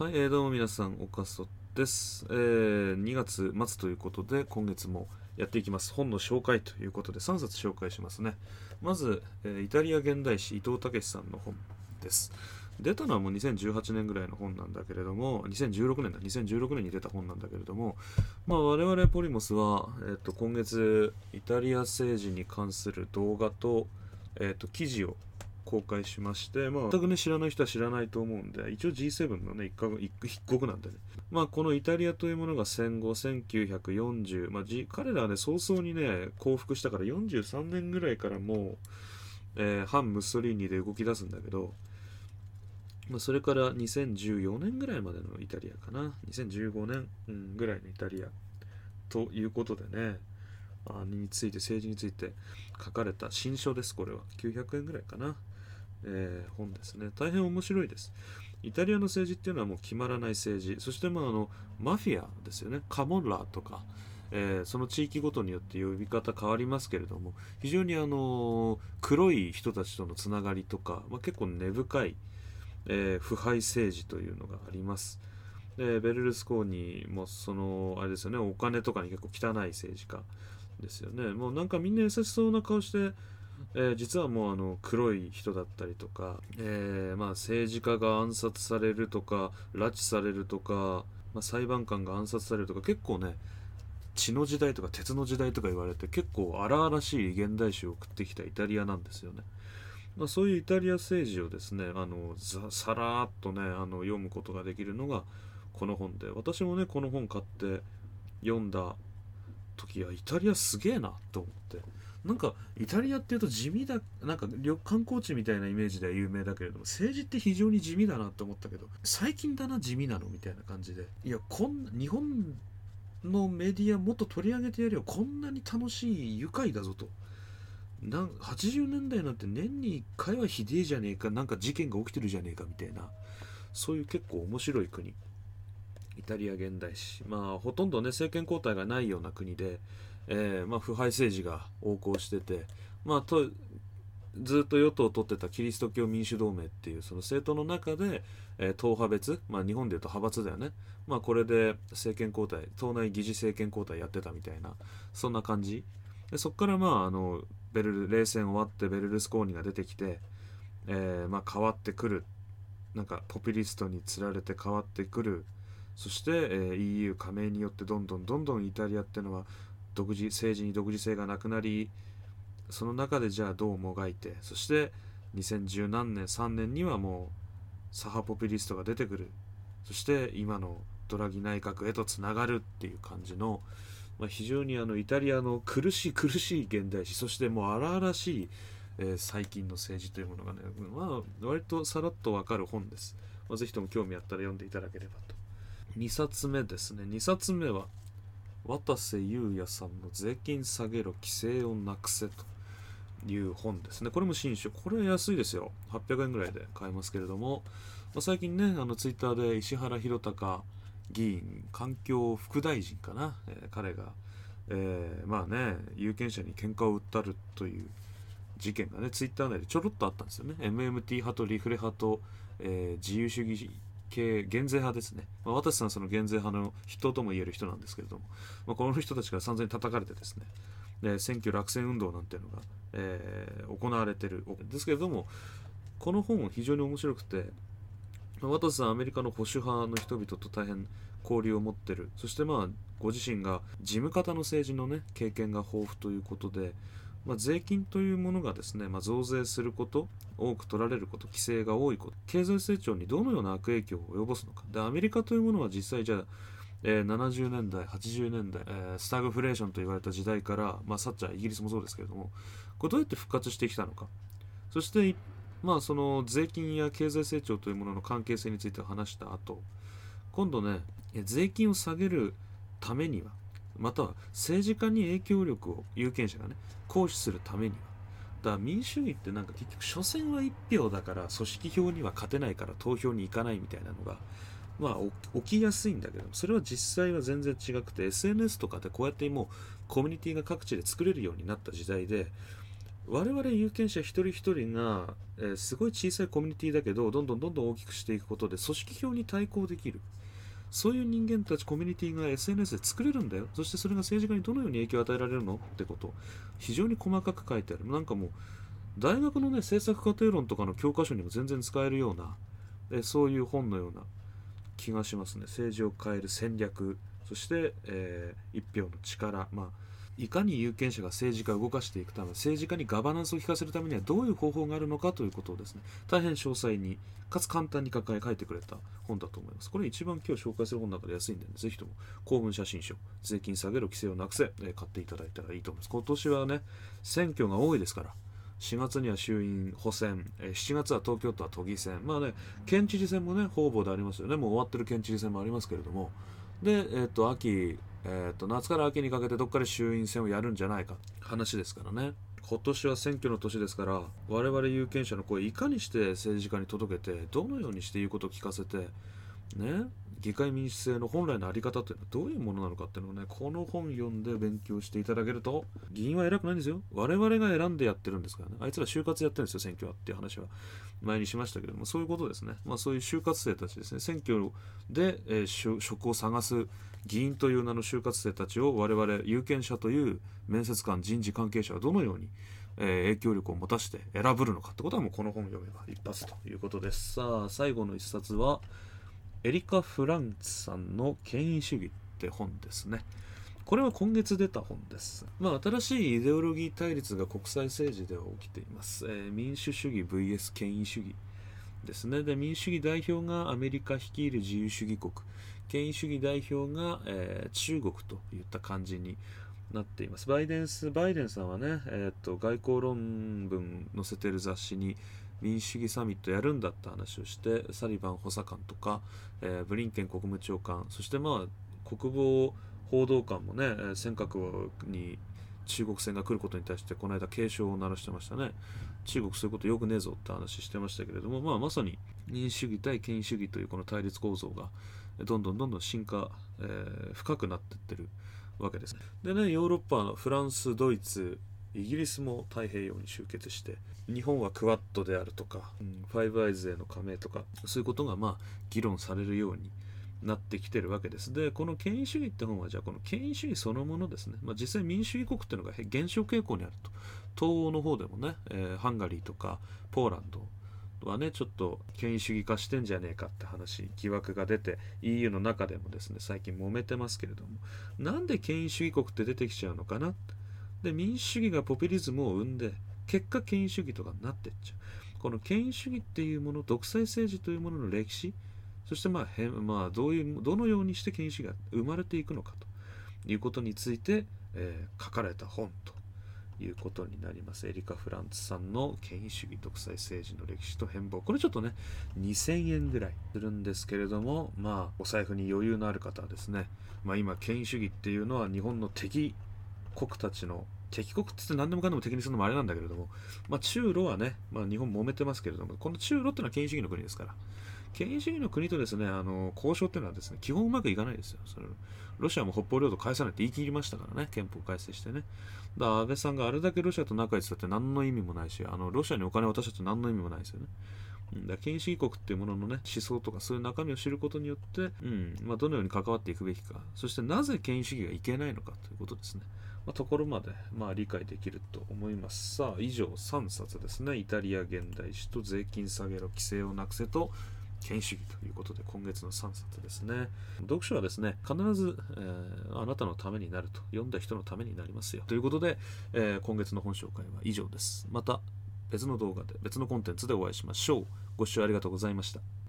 はい、えー、どうも皆さん、おかそです、えー。2月末ということで、今月もやっていきます。本の紹介ということで、3冊紹介しますね。まず、えーイタリア現代史、伊藤武さんの本です。出たのはもう2018年ぐらいの本なんだけれども、2016年だ、2016年に出た本なんだけれども、まあ、我々ポリモスは、えー、と今月、イタリア政治に関する動画と、えー、と記事を公開しまして、まあ、全くね、知らない人は知らないと思うんで、一応 G7 のね、一角一一国なんでね。まあ、このイタリアというものが戦後、1940、まあ、G、彼らはね、早々にね、降伏したから43年ぐらいからもう、えー反ムッソリーニで動き出すんだけど、まあ、それから2014年ぐらいまでのイタリアかな。2015年、ぐらいのイタリア。ということでね、あについて、政治について書かれた新書です、これは。900円ぐらいかな。えー本ですね。大変面白いです。イタリアの政治っていうのはもう決まらない政治。そしてまああの、マフィアですよね。カモンラーとか、えーその地域ごとによって呼び方変わりますけれども、非常にあの黒い人たちとのつながりとか、まあ、結構根深い、えー腐敗政治というのがあります。でベルルスコーニーもそのあれですよねお金とかに結構汚い政治家ですよねもうなんかみんな優しそうな顔して、えー実はもうあの黒い人だったりとか、えーまあ、政治家が暗殺されるとか拉致されるとか、まあ、裁判官が暗殺されるとか結構ね血の時代とか鉄の時代とか言われて結構荒々しい現代史を送ってきたイタリアなんですよね。まあ、そういうイタリア政治をですねあのさらっとねあの読むことができるのがこの本で私もねこの本買って読んだ時はイタリアすげえなと思ってなんかイタリアっていうと地味だなんか旅観光地みたいなイメージでは有名だけれども政治って非常に地味だなと思ったけど最近だな地味なのみたいな感じで。いやこん日本のメディアもっと取り上げてやるよ。こんなに楽しい愉快だぞと。なん80年代なんて年に1回はひでえじゃねえかなんか事件が起きてるじゃねえかみたいな。そういう結構面白い国。イタリア現代史。まあほとんどね政権交代がないような国で、えーまあ、腐敗政治が横行しててまあとずっと与党を取ってたキリスト教民主同盟っていうその政党の中で、えー党派別、まあ、日本でいうと派閥だよね、まあ、これで政権交代党内議事政権交代やってたみたいなそんな感じ。でそこからまああのベルル冷戦終わってベルルスコーニが出てきて、えーまあ、変わってくる。なんかポピュリストにつられて変わってくる。そして、えー EU 加盟によってどんどんどんどんイタリアってのは独自政治に独自性がなくなりその中でじゃあどうもがいてそして2010何年3年にはもう左派ポピュリストが出てくる。そして今のドラギ内閣へとつながるっていう感じの、まあ、非常にあのイタリアの苦しい苦しい現代史そしてもう荒々しい、えー最近の政治というものがね、まあ、割とさらっとわかる本です、まあ、ぜひとも興味あったら読んでいただければと。2冊目ですね。2冊目は渡瀬裕也さんの「税金下げろ規制をなくせ」という本ですね。これも新書。これは安いですよ。800円ぐらいで買えますけれども、まあ、最近ねあのツイッターで石原宏高議員環境副大臣かな、えー彼が、えーまあね有権者に喧嘩を売ったるという事件がねツイッター内でちょろっとあったんですよね。MMT 派とリフレ派と、えー自由主義系減税派ですね、まあ、渡瀬さんはその減税派の筆頭とも言える人なんですけれども、まあ、この人たちから散々に叩かれてですね。で選挙落選運動なんていうのが、えー行われてる。ですけれどもこの本非常に面白くて渡瀬さんアメリカの保守派の人々と大変交流を持ってる。そしてまあご自身が事務方の政治のね経験が豊富ということで、まあ、税金というものがですね、まあ、増税すること多く取られること規制が多いこと経済成長にどのような悪影響を及ぼすのか。でアメリカというものは実際じゃあえー70年代80年代、えースタグフレーションと言われた時代から、まあ、サッチャーイギリスもそうですけれどもこれどうやって復活してきたのか。そしてまあその税金や経済成長というものの関係性について話した後今度ね税金を下げるためにはまたは政治家に影響力を有権者がね行使するためには。だから民主主義ってなんか結局所詮は1票だから組織票には勝てないから投票に行かないみたいなのがまあ起きやすいんだけどそれは実際は全然違くて SNS とかでこうやってもうコミュニティが各地で作れるようになった時代で我々有権者一人一人が、えーすごい小さいコミュニティだけどどんどんどんどん大きくしていくことで組織票に対抗できる。そういう人間たちコミュニティが SNS で作れるんだよ。そしてそれが政治家にどのように影響を与えられるのってこと。非常に細かく書いてある。なんかもう大学のね政策過程論とかの教科書にも全然使えるようなえそういう本のような気がしますね。政治を変える戦略。そして、えー一票の力。まあいかに有権者が政治家を動かしていくため政治家にガバナンスを効かせるためにはどういう方法があるのかということをですね大変詳細にかつ簡単に書か書いてくれた本だと思います。これ一番今日紹介する本の中で安いんで、ね、ぜひとも公文写真書税金下げろ規制をなくせ、え買っていただいたらいいと思います。今年はね選挙が多いですから4月には衆院補選、7月は東京都は都議選、まあね、県知事選もね、方々でありますよね、もう終わってる県知事選もありますけれども、で、えー、と秋、えー、と夏から秋にかけてどっかで衆院選をやるんじゃないか話ですからね。今年は選挙の年ですから我々有権者の声いかにして政治家に届けてどのようにして言うことを聞かせてね議会民主制の本来の在り方というのはどういうものなのかっていうのをねこの本読んで勉強していただけると議員は偉くないんですよ。我々が選んでやってるんですからね。あいつら就活やってるんですよ選挙はっていう話は前にしましたけどもそういうことですね。まあそういう就活生たちですね。選挙で、えー職を探す議員という名の就活生たちを我々有権者という面接官人事関係者はどのようにえ影響力を持たして選ぶのかってことはもうこの本を読めば一発ということです。さあ最後の一冊はエリカ・フランツさんの「権威主義」って本ですねこれは今月出た本です。まあ、新しいイデオロギー対立が国際政治では起きています。えー民主主義 VS 権威主義ですね。で、民主主義代表がアメリカ率いる自由主義国、権威主義代表が、えー中国といった感じになっています。バイデンス、バイデンさんはね、えーっと、外交論文載せてる雑誌に民主主義サミットやるんだって話をして、サリバン補佐官とか、えーブリンケン国務長官、そしてまあ、国防報道官もね、尖閣に中国船が来ることに対してこの間警鐘を鳴らしてましたね。中国そういうことよくねえぞって話してましたけれども、まあ、まさに民主主義対権威主義というこの対立構造がどんどんどんどん進化、えー深くなってってるわけです。でねヨーロッパのフランスドイツイギリスも太平洋に集結して日本はクワッドであるとか、うんファイブアイズへの加盟とかそういうことがまあ議論されるようになってきてるわけです。で、この権威主義って本は、じゃあこの権威主義そのものですね、まあ、実際民主主義国っていうのが減少傾向にあると。東欧の方でもね、えーハンガリーとかポーランドはね、ちょっと権威主義化してんじゃねえかって話、疑惑が出て、EU の中でもですね、最近揉めてますけれども、なんで権威主義国って出てきちゃうのかなで、民主主義がポピュリズムを生んで、結果権威主義とかになってっちゃう。この権威主義っていうもの、独裁政治というものの歴史、そしてまあ、へまあ、どういうどのようにして権威主義が生まれていくのかということについて、えー書かれた本ということになります。エリカ・フランツさんの権威主義独裁政治の歴史と変貌。これちょっとね、2000円ぐらいするんですけれども、まあ、お財布に余裕のある方はですね、まあ今、権威主義っていうのは日本の敵国たちの敵国って言って何でもかんでも敵にするのもあれなんだけれども、まあ、中ロはね、まあ、日本揉めてますけれども、この中ロっていうのは権威主義の国ですから、権威主義の国とですね、あの交渉っていうのはですね、基本うまくいかないですよ。それロシアも北方領土返さないって言い切りましたからね、憲法改正してね。だから安倍さんがあれだけロシアと仲良いってったって何の意味もないし、あのロシアにお金を渡したって何の意味もないですよね。だから権威主義国っていうもののね、思想とかそういう中身を知ることによって、うんまあ、どのように関わっていくべきか、そしてなぜ権威主義がいけないのかということですね。まあ、ところまで、まあ、理解できると思います。さあ、以上3冊ですね。イタリア現代史と税金下げろ、規制をなくせと、権威主義ということで、今月の3冊ですね。読書はですね、必ず、えーあなたのためになると、読んだ人のためになりますよ。ということで、えー今月の本紹介は以上です。また別の動画で、別のコンテンツでお会いしましょう。ご視聴ありがとうございました。